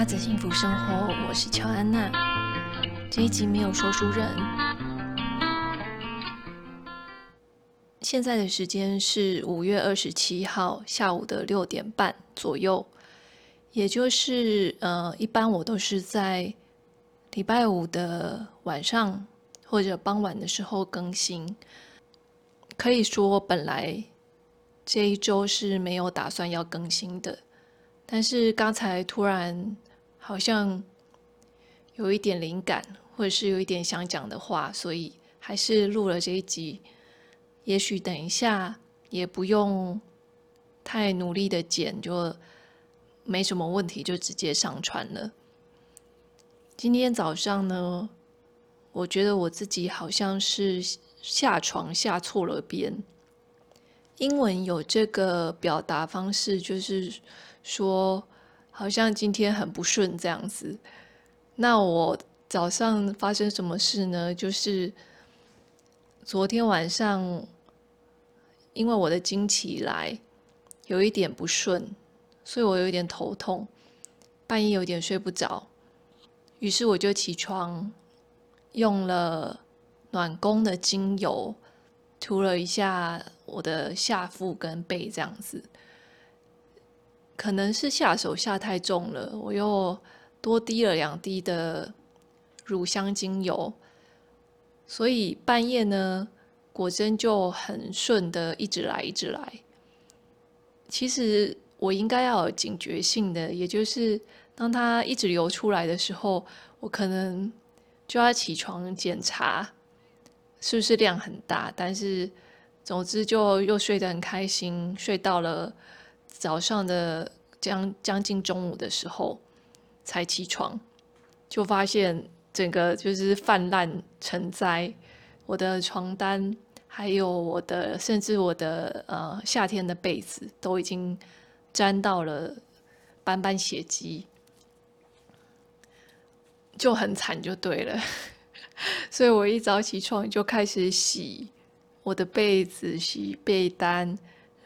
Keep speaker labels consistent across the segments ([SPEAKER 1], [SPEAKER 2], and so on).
[SPEAKER 1] 拉子幸福生活，我是乔安娜。这一集没有说书人。现在的时间是五月二十七号下午的六点半左右，也就是呃，一般我都是在礼拜五的晚上或者傍晚的时候更新。可以说，本来这一周是没有打算要更新的。但是刚才突然好像有一点灵感，或者是有一点想讲的话，所以还是录了这一集。也许等一下也不用太努力的剪，就没什么问题，就直接上传了。今天早上呢，我觉得我自己好像是下床下错了边。英文有这个表达方式，就是。说好像今天很不顺这样子，那我早上发生什么事呢？就是昨天晚上，因为我的经期来有一点不顺，所以我有点头痛，半夜有点睡不着，于是我就起床，用了暖宫的精油涂了一下我的下腹跟背这样子。可能是下手下太重了，我又多滴了两滴的乳香精油，所以半夜呢，果真就很顺的一直来一直来。其实我应该要有警觉性的，也就是当它一直流出来的时候，我可能就要起床检查是不是量很大。但是总之就又睡得很开心，睡到了。早上的将将近中午的时候才起床，就发现整个就是泛滥成灾。我的床单，还有我的，甚至我的呃夏天的被子都已经沾到了斑斑血迹，就很惨，就对了。所以我一早起床就开始洗我的被子，洗被单。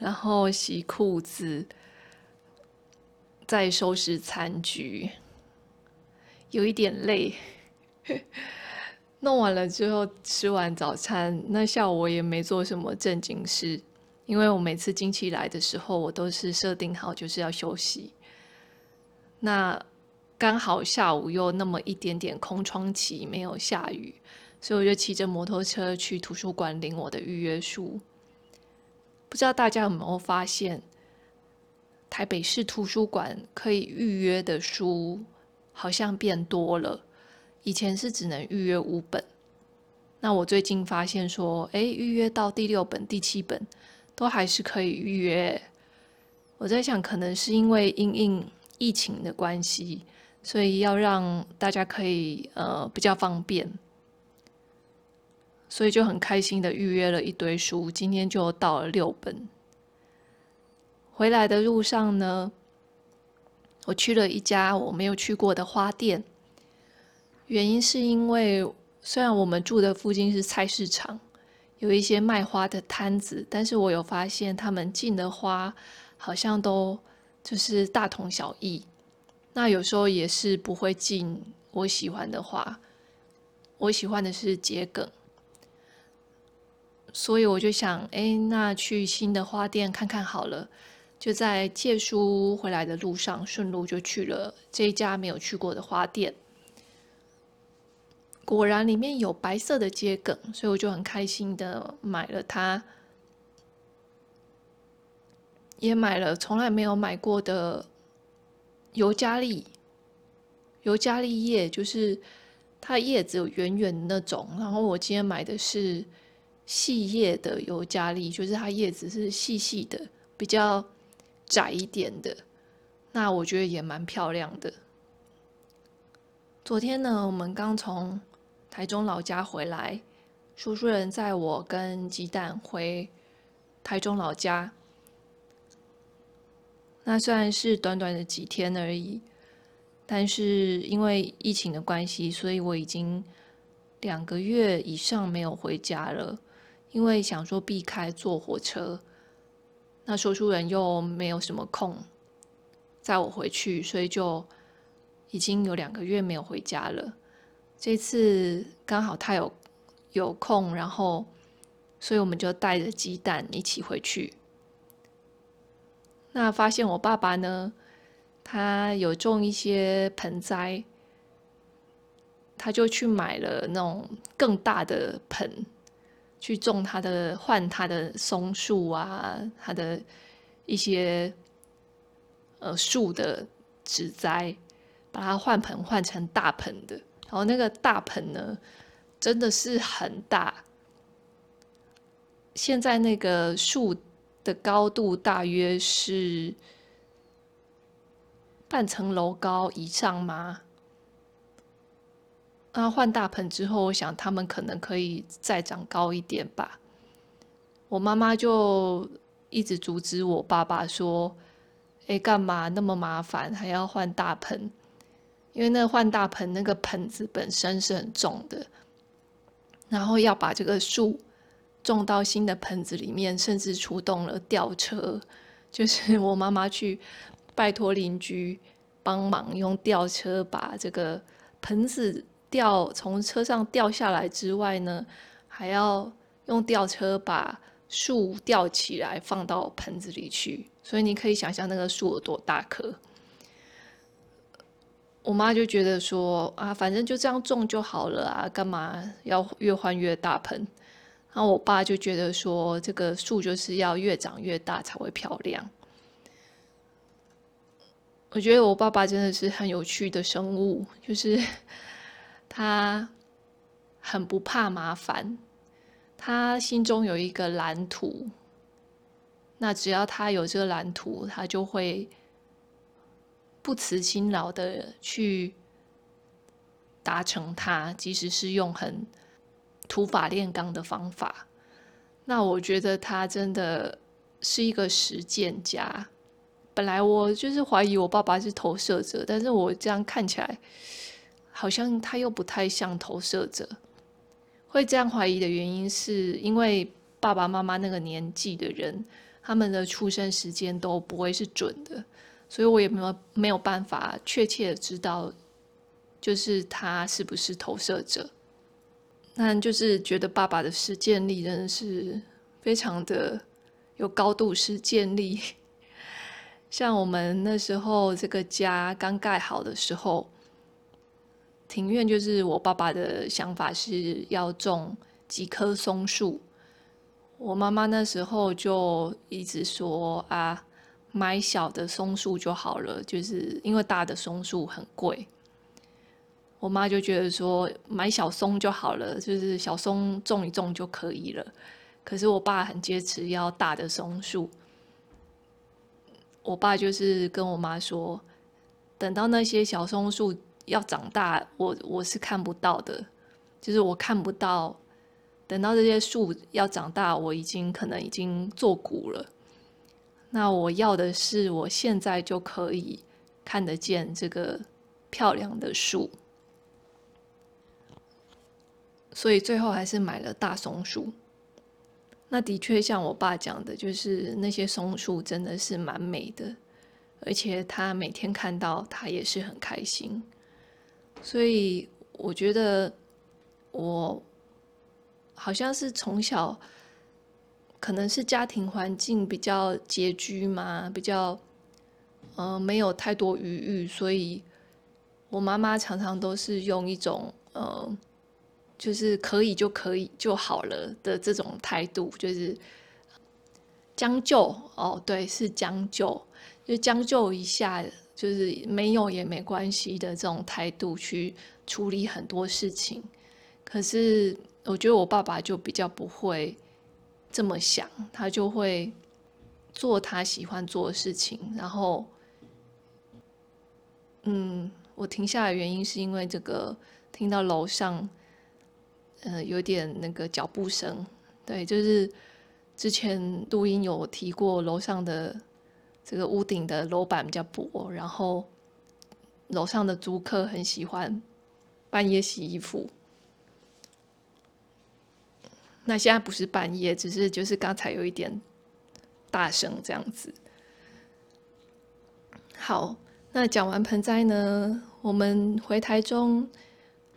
[SPEAKER 1] 然后洗裤子，再收拾残局，有一点累。弄完了之后，吃完早餐，那下午我也没做什么正经事，因为我每次经期来的时候，我都是设定好就是要休息。那刚好下午又那么一点点空窗期，没有下雨，所以我就骑着摩托车去图书馆领我的预约书。不知道大家有没有发现，台北市图书馆可以预约的书好像变多了。以前是只能预约五本，那我最近发现说，哎，预约到第六本、第七本都还是可以预约。我在想，可能是因为因应疫情的关系，所以要让大家可以呃比较方便。所以就很开心的预约了一堆书，今天就到了六本。回来的路上呢，我去了一家我没有去过的花店，原因是因为虽然我们住的附近是菜市场，有一些卖花的摊子，但是我有发现他们进的花好像都就是大同小异，那有时候也是不会进我喜欢的花，我喜欢的是桔梗。所以我就想，哎，那去新的花店看看好了。就在借书回来的路上，顺路就去了这一家没有去过的花店。果然里面有白色的桔梗，所以我就很开心的买了它。也买了从来没有买过的尤加利，尤加利叶就是它叶子有圆圆的那种。然后我今天买的是。细叶的尤加利，就是它叶子是细细的，比较窄一点的。那我觉得也蛮漂亮的。昨天呢，我们刚从台中老家回来，叔叔人载我跟鸡蛋回台中老家。那虽然是短短的几天而已，但是因为疫情的关系，所以我已经两个月以上没有回家了。因为想说避开坐火车，那说书人又没有什么空载我回去，所以就已经有两个月没有回家了。这次刚好他有有空，然后所以我们就带着鸡蛋一起回去。那发现我爸爸呢，他有种一些盆栽，他就去买了那种更大的盆，去种它的换它的松树啊，它的一些呃树的植栽，把它换盆换成大盆的。然后那个大盆呢，真的是很大。现在那个树的高度大约是半层楼高以上吗？那换大盆之后，我想他们可能可以再长高一点吧。我妈妈就一直阻止我爸爸说：“哎，干嘛那么麻烦，还要换大盆？”因为那换大盆，那个盆子本身是很重的，然后要把这个树种到新的盆子里面，甚至出动了吊车，就是 我妈妈去拜托邻居帮忙用吊车把这个盆子吊从车上掉下来之外呢，还要用吊车把树吊起来放到盆子里去，所以你可以想象那个树有多大棵。我妈就觉得说啊，反正就这样种就好了啊，干嘛要越换越大盆？然后我爸就觉得说，这个树就是要越长越大才会漂亮。我觉得我爸爸真的是很有趣的生物，就是他很不怕麻烦，他心中有一个蓝图，那只要他有这个蓝图，他就会。不辞辛劳的去达成它，即使是用很土法炼钢的方法，那我觉得他真的是一个实践家。本来我就是怀疑我爸爸是投射者，但是我这样看起来，好像他又不太像投射者。会这样怀疑的原因，是因为爸爸妈妈那个年纪的人，他们的出生时间都不会是准的。所以我也没有没有办法确切的知道，就是他是不是投射者。但就是觉得爸爸的实践力真的是非常的有高度实践力。像我们那时候这个家刚盖好的时候，庭院就是我爸爸的想法是要种几棵松树。我妈妈那时候就一直说啊。买小的松树就好了，就是因为大的松树很贵。我妈就觉得说买小松就好了，就是小松种一种就可以了。可是我爸很坚持要大的松树。我爸就是跟我妈说，等到那些小松树要长大，我我是看不到的，就是我看不到。等到这些树要长大，我已经可能已经作古了。那我要的是，我现在就可以看得见这个漂亮的树，所以最后还是买了大松树。那的确像我爸讲的，就是那些松树真的是蛮美的，而且他每天看到他也是很开心。所以我觉得我好像是从小。可能是家庭环境比较拮据嘛，比较呃没有太多余裕，所以我妈妈常常都是用一种呃，就是可以就可以就好了的这种态度，就是将就哦，对，是将就，就将就一下，就是没有也没关系的这种态度去处理很多事情。可是我觉得我爸爸就比较不会。这么想，他就会做他喜欢做的事情。然后，嗯，我停下来原因是因为这个听到楼上，呃，有点那个脚步声。对，就是之前录音有提过，楼上的这个屋顶的楼板比较薄，然后楼上的租客很喜欢半夜洗衣服。那现在不是半夜，只是就是刚才有一点大声这样子。好，那讲完盆栽呢，我们回台中，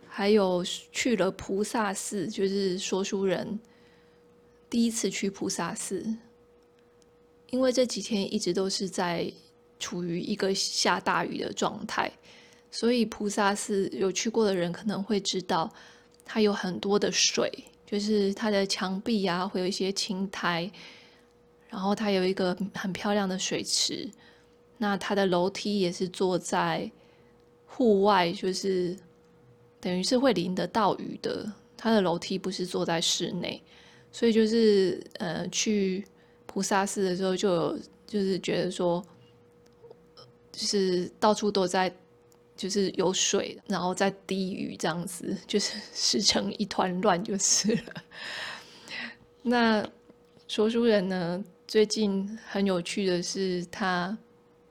[SPEAKER 1] 还有去了菩萨寺，就是说书人第一次去菩萨寺，因为这几天一直都是在处于一个下大雨的状态，所以菩萨寺有去过的人可能会知道，它有很多的水，就是它的墙壁啊会有一些青苔，然后它有一个很漂亮的水池。那它的楼梯也是坐在户外，就是等于是会淋得到雨的。它的楼梯不是坐在室内，所以就是呃，去菩萨寺的时候就有就是觉得说，就是到处都在就是有水，然后在滴雨这样子，就是 湿成一团乱就是了。那说书人呢，最近很有趣的是他。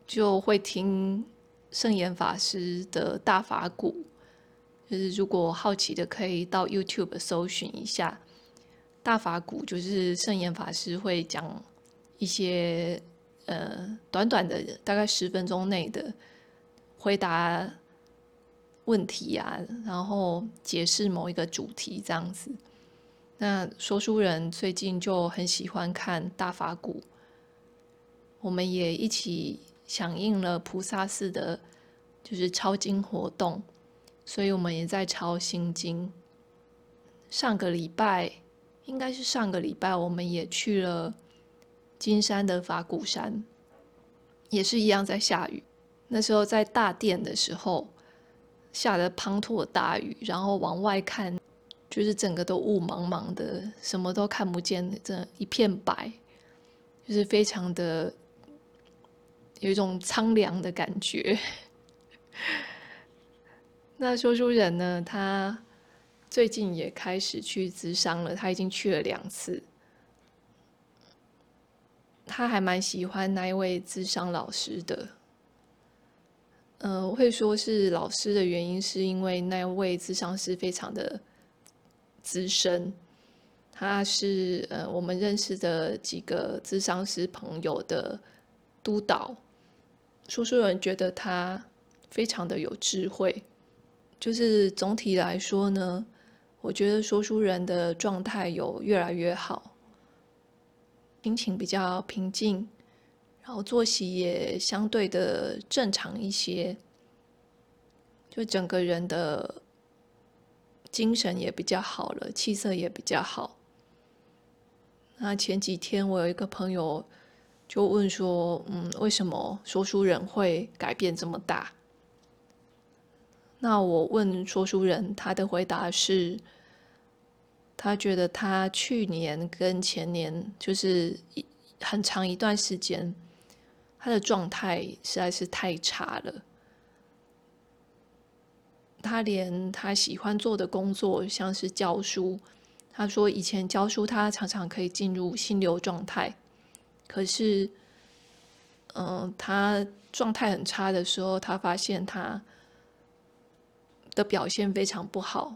[SPEAKER 1] 就会听圣严法师的大法鼓，就是如果好奇的可以到 YouTube 搜寻一下大法鼓，就是圣严法师会讲一些呃短短的大概十分钟内的回答问题啊，然后解释某一个主题这样子。那说书人最近就很喜欢看大法鼓，我们也一起。响应了菩萨寺的，就是抄经活动，所以我们也在抄心经。上个礼拜，应该是上个礼拜，我们也去了金山的法鼓山，也是一样在下雨。那时候在大殿的时候，下的滂沱大雨，然后往外看，就是整个都雾茫茫的，什么都看不见，这一片白，就是非常的。有一种苍凉的感觉。那说书人呢？他最近也开始去咨商了，他已经去了两次。他还蛮喜欢那一位智商老师的。嗯、会说是老师的原因，是因为那位智商师非常的资深。他是呃，我们认识的几个智商师朋友的督导。说书人觉得他非常的有智慧，就是总体来说呢，我觉得说书人的状态有越来越好，心情比较平静，然后作息也相对的正常一些，就整个人的精神也比较好了，气色也比较好。那前几天我有一个朋友。就问说，嗯，为什么说书人会改变这么大？那我问说书人，他的回答是，他觉得他去年跟前年就是一很长一段时间，他的状态实在是太差了。他连他喜欢做的工作，像是教书，他说以前教书，他常常可以进入心流状态。可是，嗯、他状态很差的时候，他发现他的表现非常不好，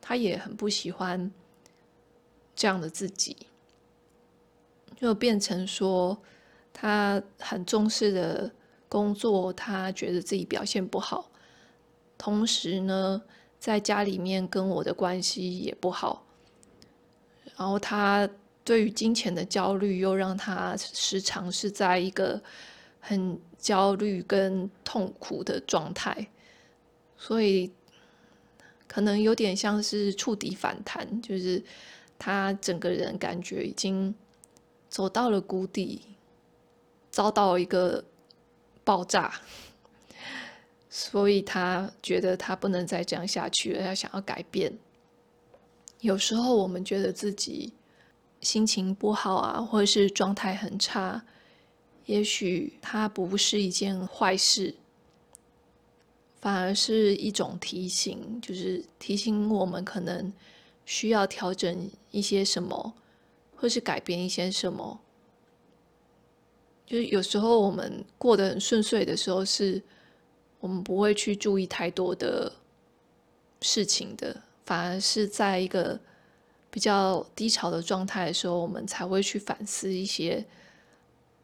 [SPEAKER 1] 他也很不喜欢这样的自己，就变成说他很重视的工作，他觉得自己表现不好，同时呢，在家里面跟我的关系也不好，然后他。对于金钱的焦虑，又让他时常是在一个很焦虑跟痛苦的状态，所以可能有点像是触底反弹，就是他整个人感觉已经走到了谷底，遭到一个爆炸，所以他觉得他不能再这样下去了，他想要改变。有时候我们觉得自己。心情不好啊，或者是状态很差，也许它不是一件坏事，反而是一种提醒，就是提醒我们可能需要调整一些什么，或是改变一些什么。就是有时候我们过得很顺遂的时候，是我们不会去注意太多的事情的，反而是在一个。比较低潮的状态的时候，我们才会去反思一些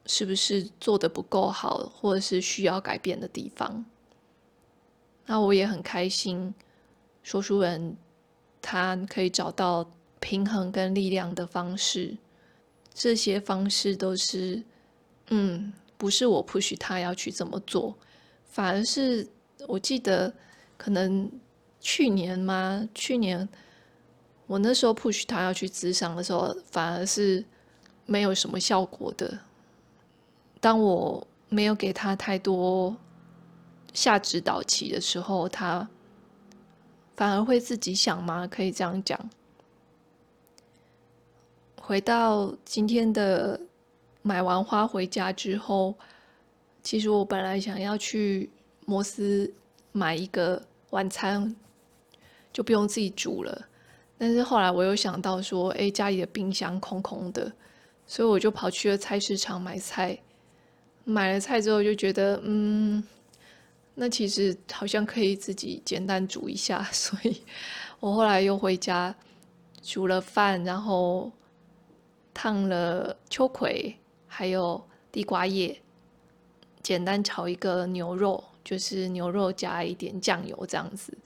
[SPEAKER 1] 是不是做得不够好，或者是需要改变的地方。那我也很开心，说书人他可以找到平衡跟力量的方式，这些方式都是，嗯，不是我 push 他要去这么做，反而是我记得可能去年吗？去年我那时候 push 他要去咨商的时候，反而是没有什么效果的。当我没有给他太多。下指导棋的时候，他反而会自己想吗？可以这样讲。回到今天的买完花回家之后，其实我本来想要去摩斯买一个晚餐，就不用自己煮了。但是后来我又想到说，哎，家里的冰箱空空的，所以我就跑去了菜市场买菜。买了菜之后，就觉得嗯。那其实好像可以自己简单煮一下，所以我后来又回家煮了饭，然后烫了秋葵，还有地瓜叶，简单炒一个牛肉，就是牛肉加一点酱油这样子，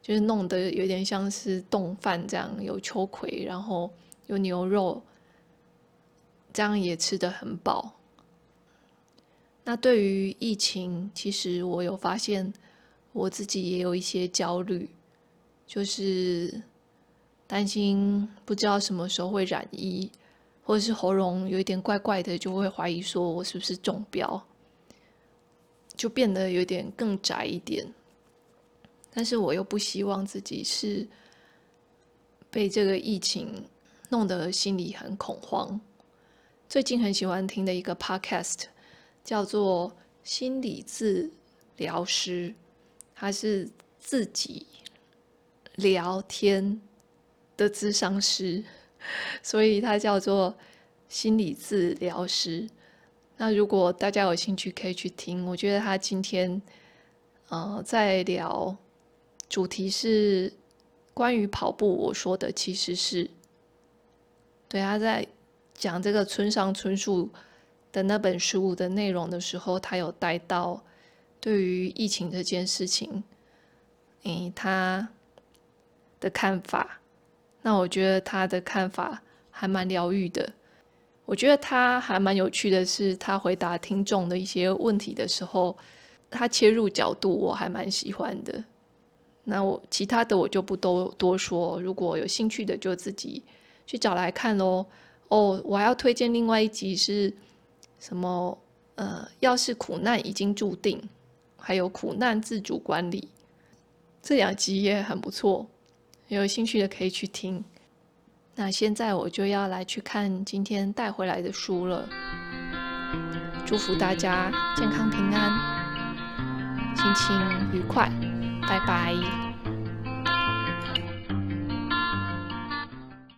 [SPEAKER 1] 就是弄得有点像是冻饭这样，有秋葵，然后有牛肉，这样也吃得很饱。那对于疫情，其实我有发现，我自己也有一些焦虑，就是担心不知道什么时候会染疫，或者是喉咙有一点怪怪的，就会怀疑说我是不是中标，就变得有点更宅一点。但是我又不希望自己是被这个疫情弄得心里很恐慌。最近很喜欢听的一个 podcast。叫做心理治疗师，他是自己聊天的咨商师，所以他叫做心理治疗师。那如果大家有兴趣，可以去听。我觉得他今天呃在聊主题是关于跑步，我说的其实是对，他在讲这个村上春树。的那本书的内容的时候，他有带到对于疫情这件事情，诶，他的看法。那我觉得他的看法还蛮疗愈的。我觉得他还蛮有趣的是，他回答听众的一些问题的时候，他切入角度我还蛮喜欢的。那我其他的我就不多多说，如果有兴趣的就自己去找来看喽。哦，我还要推荐另外一集是。什么？呃，要是苦难已经注定，还有苦难自主管理，这两集也很不错，有兴趣的可以去听。那现在我就要来去看今天带回来的书了。祝福大家健康平安，心情愉快，拜拜。